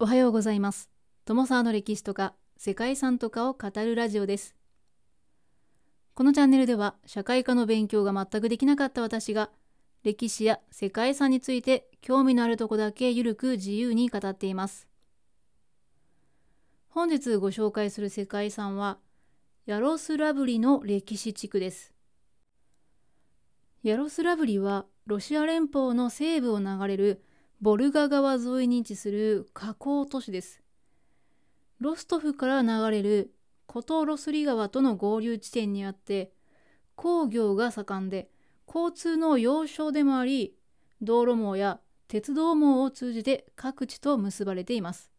おはようございます。友沢の歴史とか世界遺産とかを語るラジオです。このチャンネルでは社会科の勉強が全くできなかった私が歴史や世界遺産について興味のあるとこだけゆるく自由に語っています。本日ご紹介する世界遺産はヤロスラブリの歴史地区です。ヤロスラブリはロシア連邦の西部を流れるボルガ川沿いに位置する河口都市です。ロストフから流れるコトロスリ川との合流地点にあって工業が盛んで交通の要衝でもあり道路網や鉄道網を通じて各地と結ばれています。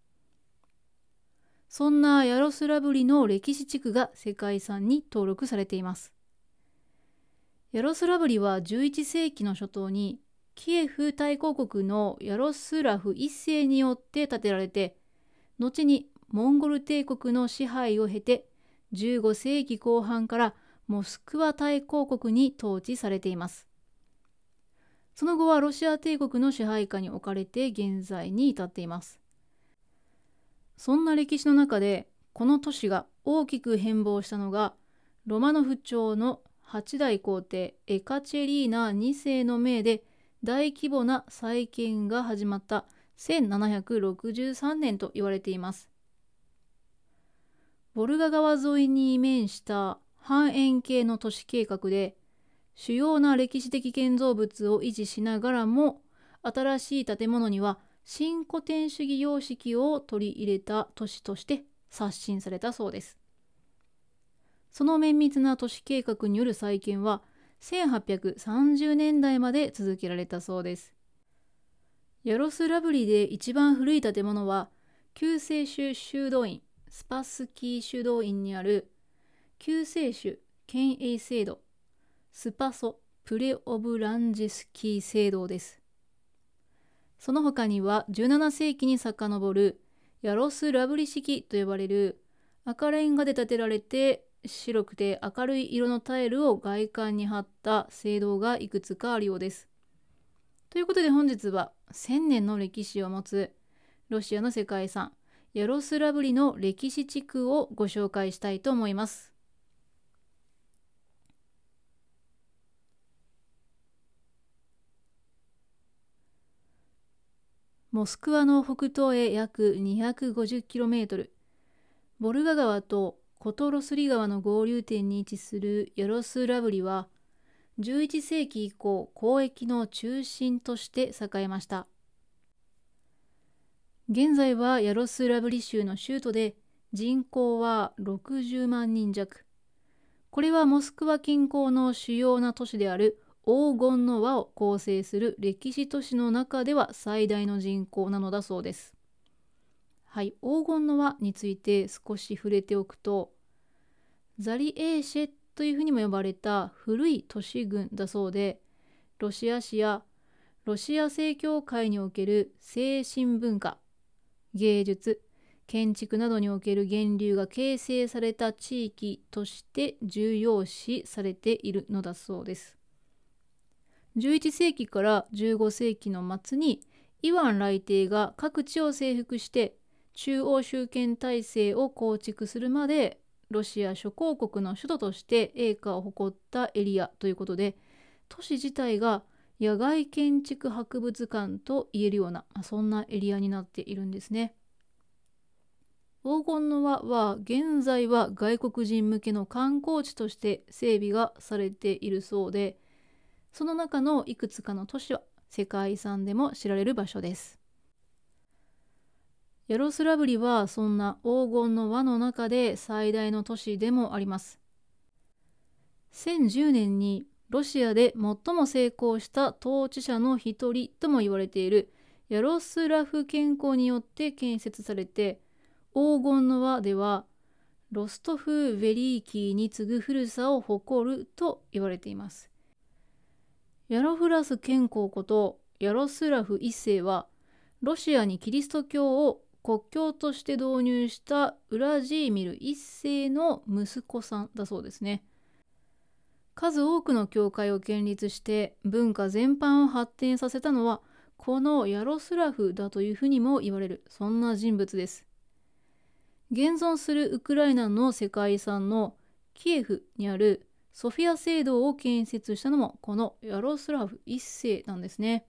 そんなヤロスラブリの歴史地区が世界遺産に登録されています。ヤロスラブリは11世紀の初頭にキエフ大公国のヤロスラフ一世によって建てられて後にモンゴル帝国の支配を経て15世紀後半からモスクワ大公国に統治されています。その後はロシア帝国の支配下に置かれて現在に至っています。そんな歴史の中でこの都市が大きく変貌したのがロマノフ朝の8代皇帝エカチェリーナ2世の命で大規模な再建が始まった1763年と言われています。ボルガ川沿いに面した半円形の都市計画で主要な歴史的建造物を維持しながらも新しい建物には新古典主義様式を取り入れた都市として刷新されたそうです。その綿密な都市計画による再建は1830年代まで続けられたそうです。ヤロスラブリで一番古い建物は救世主修道院スパスキー修道院にある救世主権威制度スパソプレオブランジスキー聖堂です。その他には17世紀に遡るヤロスラブリ式と呼ばれる赤レンガで建てられて白くて明るい色のタイルを外観に貼った聖堂がいくつかあるようです。ということで本日は1000年の歴史を持つロシアの世界遺産ヤロスラブリの歴史地区をご紹介したいと思います。モスクワの北東へ約 250km ボルガ川とコトロスリ川の合流点に位置するヤロスラブリは11世紀以降交易の中心として栄えました。現在はヤロスラブリ州の州都で人口は60万人弱。これはモスクワ近郊の主要な都市である黄金の輪を構成する歴史都市の中では最大の人口なのだそうです。はい、黄金の輪について少し触れておくとザリエーシェというふうにも呼ばれた古い都市群だそうでロシア史やロシア正教会における精神文化芸術建築などにおける源流が形成された地域として重要視されているのだそうです。11世紀から15世紀の末にイワン来帝が各地を征服して中央集権体制を構築するまでロシア諸公国の首都として栄華を誇ったエリアということで都市自体が野外建築博物館と言えるような、まあ、そんなエリアになっているんですね。黄金の輪は現在は外国人向けの観光地として整備がされているそうでその中のいくつかの都市は世界遺産でも知られる場所です。ヤロスラブリはそんな黄金の輪の中で最大の都市でもあります。1010年にロシアで最も成功した統治者の一人とも言われているヤロスラフ健康によって建設されて黄金の輪ではロストフ・ヴェリーキーに次ぐ古さを誇ると言われています。ヤロフラス健康ことヤロスラフ一世はロシアにキリスト教を国教として導入したウラジーミル一世の息子さんだそうですね。数多くの教会を建立して文化全般を発展させたのはこのヤロスラフだというふうにも言われるそんな人物です。現存するウクライナの世界遺産のキエフにあるソフィア聖堂を建設したのもこのヤロスラフ一世なんですね。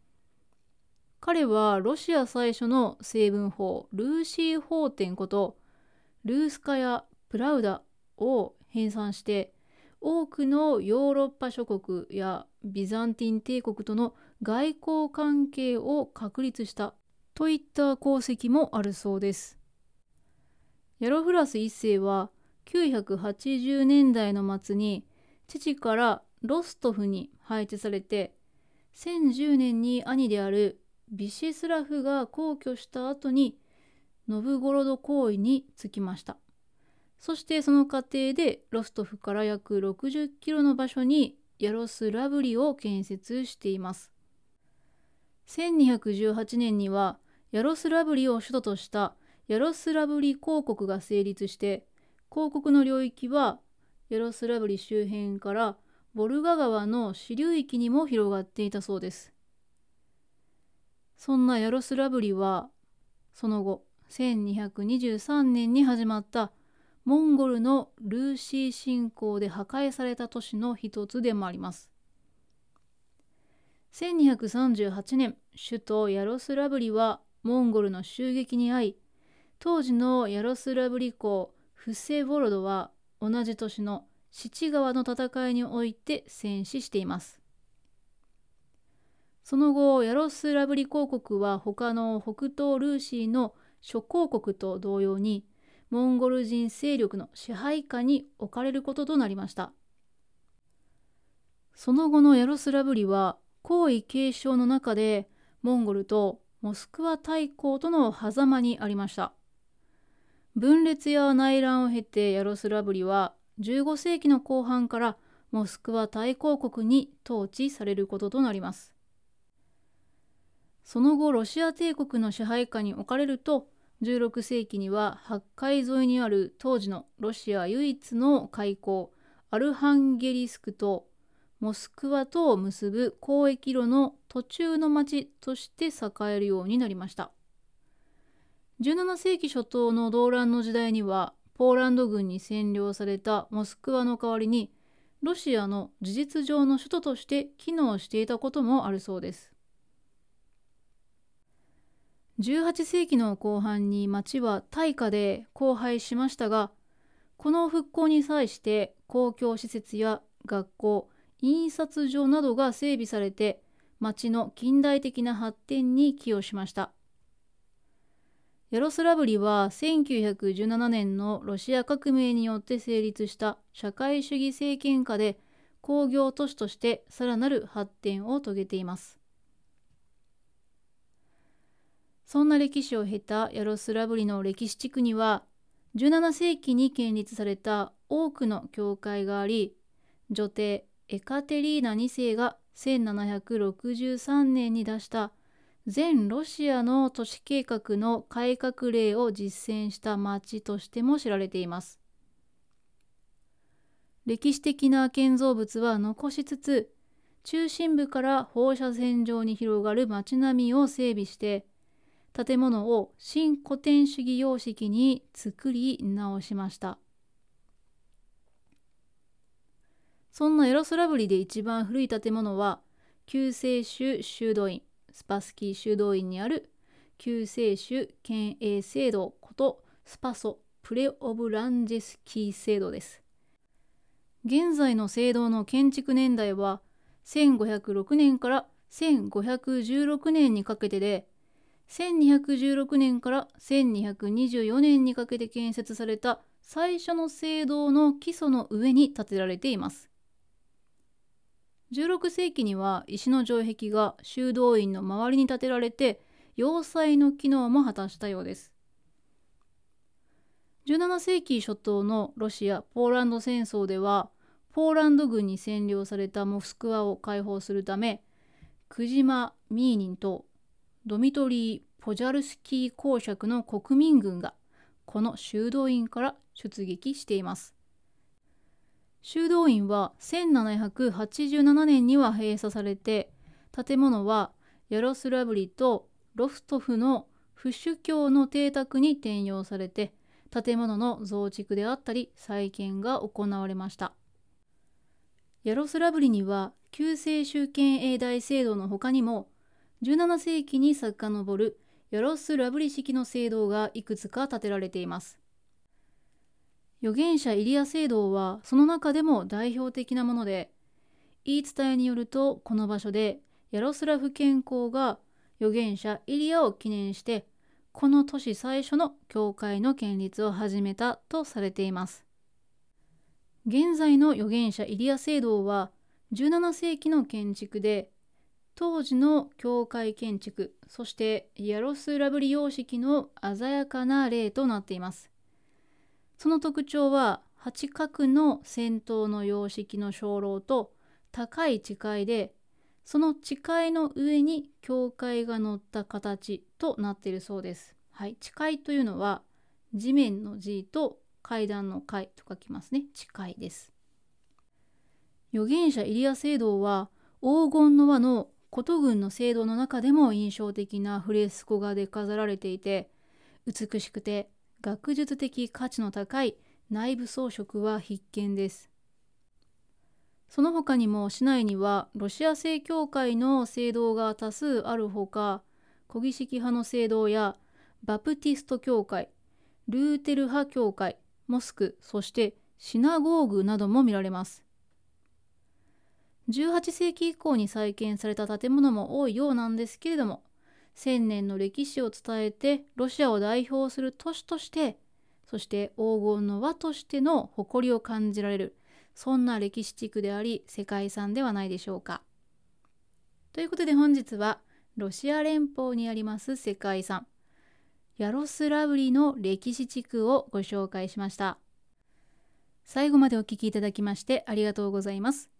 彼はロシア最初の成分法ルーシー法典ことルースカヤ・プラウダを編纂して多くのヨーロッパ諸国やビザンティン帝国との外交関係を確立したといった功績もあるそうです。ヤロフラス一世は980年代の末に父からロストフに配置されて1010年に兄であるビシスラフが皇居した後にノブゴロド公位につきました。そしてその過程でロストフから約60キロの場所にヤロスラブリを建設しています。1218年にはヤロスラブリを首都としたヤロスラブリ公国が成立して公国の領域はヤロスラブリ周辺からボルガ川の支流域にも広がっていたそうです。そんなヤロスラブリはその後1223年に始まったモンゴルのルーシー侵攻で破壊された都市の一つでもあります。1238年首都ヤロスラブリはモンゴルの襲撃に遭い当時のヤロスラブリ公フセボロドは同じ年の七川の戦いにおいて戦死しています。その後ヤロスラブリ公国は他の北東ルーシーの諸公国と同様にモンゴル人勢力の支配下に置かれることとなりました。その後のヤロスラブリは皇位継承の中でモンゴルとモスクワ大公との狭間にありました。分裂や内乱を経てヤロスラブリは15世紀の後半からモスクワ大公国に統治されることとなります。その後ロシア帝国の支配下に置かれると16世紀には八海沿いにある当時のロシア唯一の海溝アルハンゲリスクとモスクワとを結ぶ交易路の途中の町として栄えるようになりました。17世紀初頭の動乱の時代にはポーランド軍に占領されたモスクワの代わりにロシアの事実上の首都として機能していたこともあるそうです。18世紀の後半に町は大火で荒廃しましたがこの復興に際して公共施設や学校印刷所などが整備されて町の近代的な発展に寄与しました。ヤロスラブリは1917年のロシア革命によって成立した社会主義政権下で工業都市としてさらなる発展を遂げています。そんな歴史を経たヤロスラブリの歴史地区には17世紀に建立された多くの教会があり女帝エカテリーナ2世が1763年に出した全ロシアの都市計画の改革例を実践した町としても知られています。歴史的な建造物は残しつつ中心部から放射線状に広がる街並みを整備して建物を新古典主義様式に作り直しました。そんなエロスラブリで一番古い建物は救世主修道院スパスキー修道院にある救世主県営聖堂ことスパソプレオブランジェスキー聖堂です。現在の聖堂の建築年代は1506年から1516年にかけてで1216年から1224年にかけて建設された最初の聖堂の基礎の上に建てられています。16世紀には石の城壁が修道院の周りに建てられて要塞の機能も果たしたようです。17世紀初頭のロシア・ポーランド戦争ではポーランド軍に占領されたモスクワを解放するためクジマ・ミーニンとドミトリー・ポジャルスキー公爵の国民軍がこの修道院から出撃しています。修道院は1787年には閉鎖されて建物はヤロスラブリとロストフの不主教の邸宅に転用されて建物の増築であったり再建が行われましたヤロスラブリには旧世主権永代制度の他にも17世紀に遡るヤロスラブリ式の聖堂がいくつか建てられています。預言者イリア聖堂はその中でも代表的なもので言い伝えによるとこの場所でヤロスラフ健康が預言者イリアを記念してこの年最初の教会の建立を始めたとされています。現在の預言者イリア聖堂は17世紀の建築で当時の教会建築そしてヤロスラブリ様式の鮮やかな例となっていますその特徴は八角の先頭の様式の鐘楼と高い地階でその地階の上に教会が乗った形となっているそうです。はい、地階というのは地面の字と階段の階と書きますね。地階です。預言者イリア聖堂は黄金の輪の琴群の聖堂の中でも印象的なフレスコ画で飾られていて美しくて学術的価値の高い内部装飾は必見です。その他にも市内にはロシア正教会の聖堂が多数あるほか古儀式派の聖堂やバプティスト教会ルーテル派教会モスクそしてシナゴーグなども見られます18世紀以降に再建された建物も多いようなんですけれども1000年の歴史を伝えてロシアを代表する都市としてそして黄金の輪としての誇りを感じられるそんな歴史地区であり世界遺産ではないでしょうか。ということで本日はロシア連邦にあります世界遺産ヤロスラブリの歴史地区をご紹介しました。最後までお聴きいただきましてありがとうございます。